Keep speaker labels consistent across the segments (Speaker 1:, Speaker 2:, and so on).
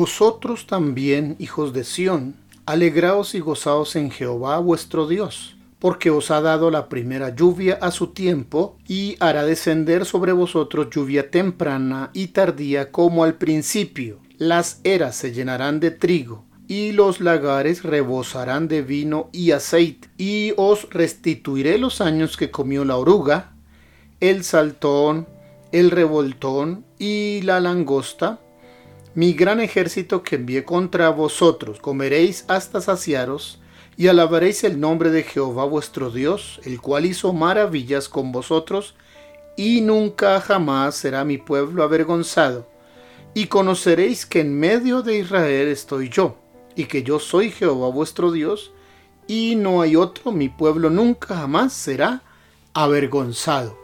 Speaker 1: Vosotros también, hijos de Sión, alegraos y gozaos en Jehová vuestro Dios, porque os ha dado la primera lluvia a su tiempo, y hará descender sobre vosotros lluvia temprana y tardía como al principio. Las eras se llenarán de trigo, y los lagares rebosarán de vino y aceite, y os restituiré los años que comió la oruga, el saltón, el revoltón y la langosta, mi gran ejército que envié contra vosotros. Comeréis hasta saciaros, y alabaréis el nombre de Jehová vuestro Dios, el cual hizo maravillas con vosotros, y nunca jamás será mi pueblo avergonzado. Y conoceréis que en medio de Israel estoy yo y que yo soy Jehová vuestro Dios, y no hay otro, mi pueblo nunca jamás será avergonzado.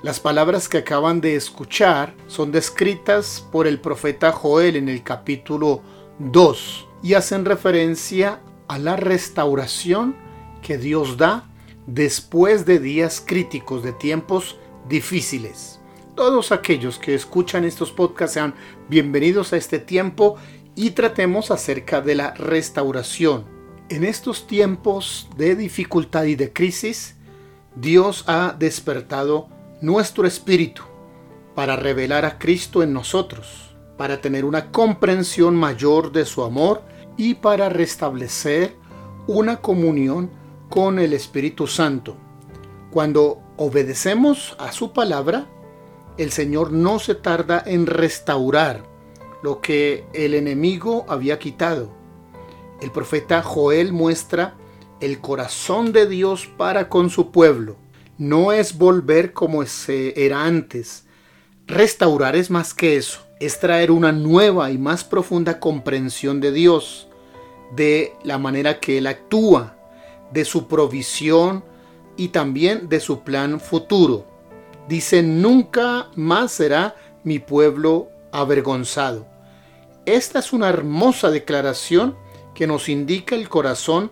Speaker 1: Las palabras que acaban de escuchar son descritas por el profeta Joel en el capítulo 2 y hacen referencia a la restauración que Dios da después de días críticos, de tiempos difíciles. Todos aquellos que escuchan estos podcasts sean bienvenidos a este tiempo y tratemos acerca de la restauración. En estos tiempos de dificultad y de crisis, Dios ha despertado nuestro espíritu para revelar a Cristo en nosotros, para tener una comprensión mayor de su amor y para restablecer una comunión con el Espíritu Santo. Cuando obedecemos a su palabra, el Señor no se tarda en restaurar lo que el enemigo había quitado. El profeta Joel muestra el corazón de Dios para con su pueblo. No es volver como era antes. Restaurar es más que eso. Es traer una nueva y más profunda comprensión de Dios, de la manera que Él actúa, de su provisión y también de su plan futuro. Dice, nunca más será mi pueblo avergonzado. Esta es una hermosa declaración que nos indica el corazón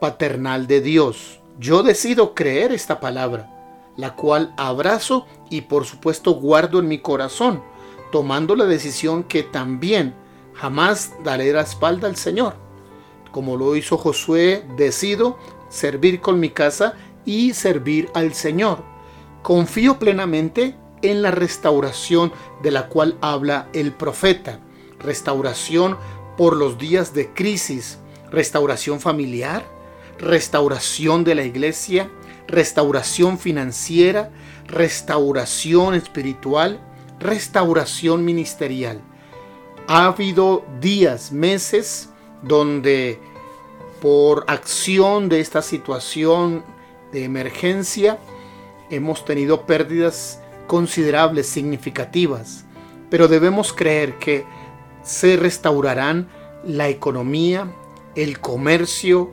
Speaker 1: paternal de Dios. Yo decido creer esta palabra, la cual abrazo y por supuesto guardo en mi corazón, tomando la decisión que también jamás daré la espalda al Señor. Como lo hizo Josué, decido servir con mi casa y servir al Señor. Confío plenamente en la restauración de la cual habla el profeta. Restauración por los días de crisis, restauración familiar, restauración de la iglesia, restauración financiera, restauración espiritual, restauración ministerial. Ha habido días, meses, donde por acción de esta situación de emergencia hemos tenido pérdidas considerables, significativas, pero debemos creer que se restaurarán la economía, el comercio,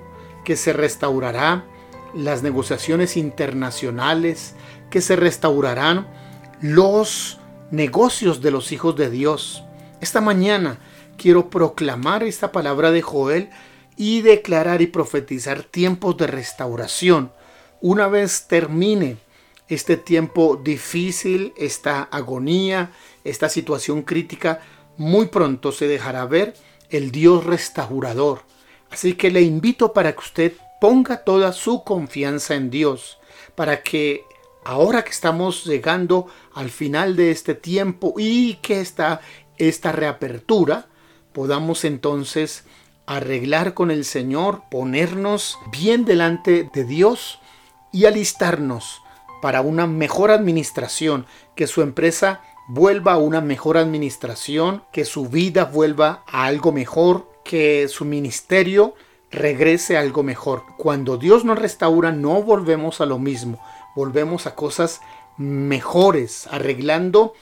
Speaker 1: que se restaurará las negociaciones internacionales, que se restaurarán los negocios de los hijos de Dios. Esta mañana quiero proclamar esta palabra de Joel y declarar y profetizar tiempos de restauración. Una vez termine este tiempo difícil, esta agonía, esta situación crítica, muy pronto se dejará ver el Dios restaurador. Así que le invito para que usted ponga toda su confianza en Dios, para que ahora que estamos llegando al final de este tiempo y que está esta reapertura, podamos entonces arreglar con el Señor, ponernos bien delante de Dios y alistarnos para una mejor administración, que su empresa vuelva a una mejor administración, que su vida vuelva a algo mejor, que su ministerio regrese algo mejor. Cuando Dios nos restaura no volvemos a lo mismo, volvemos a cosas mejores, arreglando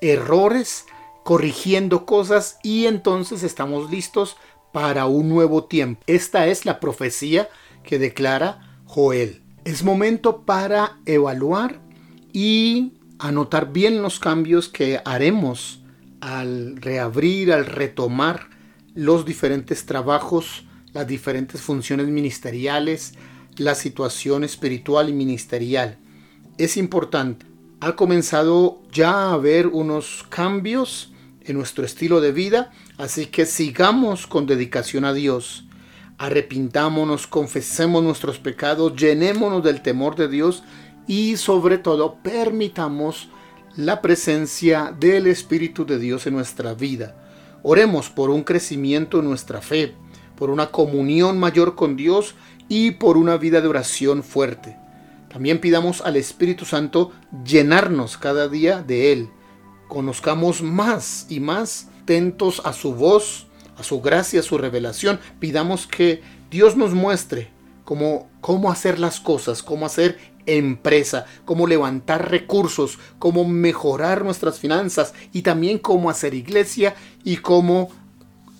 Speaker 1: errores, corrigiendo cosas y entonces estamos listos para un nuevo tiempo. Esta es la profecía que declara Joel. Es momento para evaluar y anotar bien los cambios que haremos al reabrir, al retomar los diferentes trabajos, las diferentes funciones ministeriales, la situación espiritual y ministerial. Es importante. Ha comenzado ya a haber unos cambios en nuestro estilo de vida, Así que sigamos con dedicación a Dios. Arrepintámonos, confesemos nuestros pecados, llenémonos del temor de Dios y sobre todo permitamos la presencia del Espíritu de Dios en nuestra vida. Oremos por un crecimiento en nuestra fe, por una comunión mayor con Dios y por una vida de oración fuerte. También pidamos al Espíritu Santo llenarnos cada día de Él. Conozcamos más y más atentos a su voz, a su gracia, a su revelación. Pidamos que Dios nos muestre cómo, cómo hacer las cosas, cómo hacer empresa, cómo levantar recursos, cómo mejorar nuestras finanzas y también cómo hacer iglesia y cómo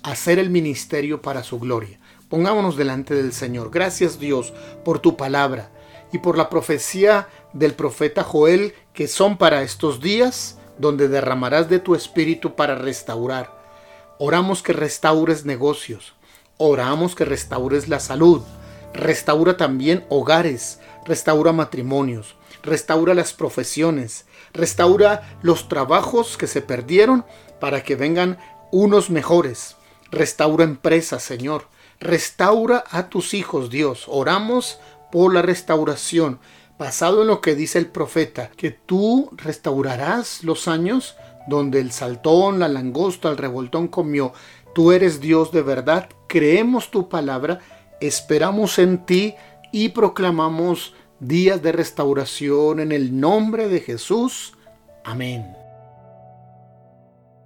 Speaker 1: hacer el ministerio para su gloria. Pongámonos delante del Señor. Gracias Dios por tu palabra y por la profecía del profeta Joel que son para estos días donde derramarás de tu espíritu para restaurar. Oramos que restaures negocios, oramos que restaures la salud, restaura también hogares, restaura matrimonios, restaura las profesiones, restaura los trabajos que se perdieron para que vengan unos mejores. Restaura empresas, Señor. Restaura a tus hijos, Dios. Oramos por la restauración, basado en lo que dice el profeta, que tú restaurarás los años donde el saltón, la langosta, el revoltón comió. Tú eres Dios de verdad, creemos tu palabra, esperamos en ti y proclamamos días de restauración en el nombre de Jesús. Amén.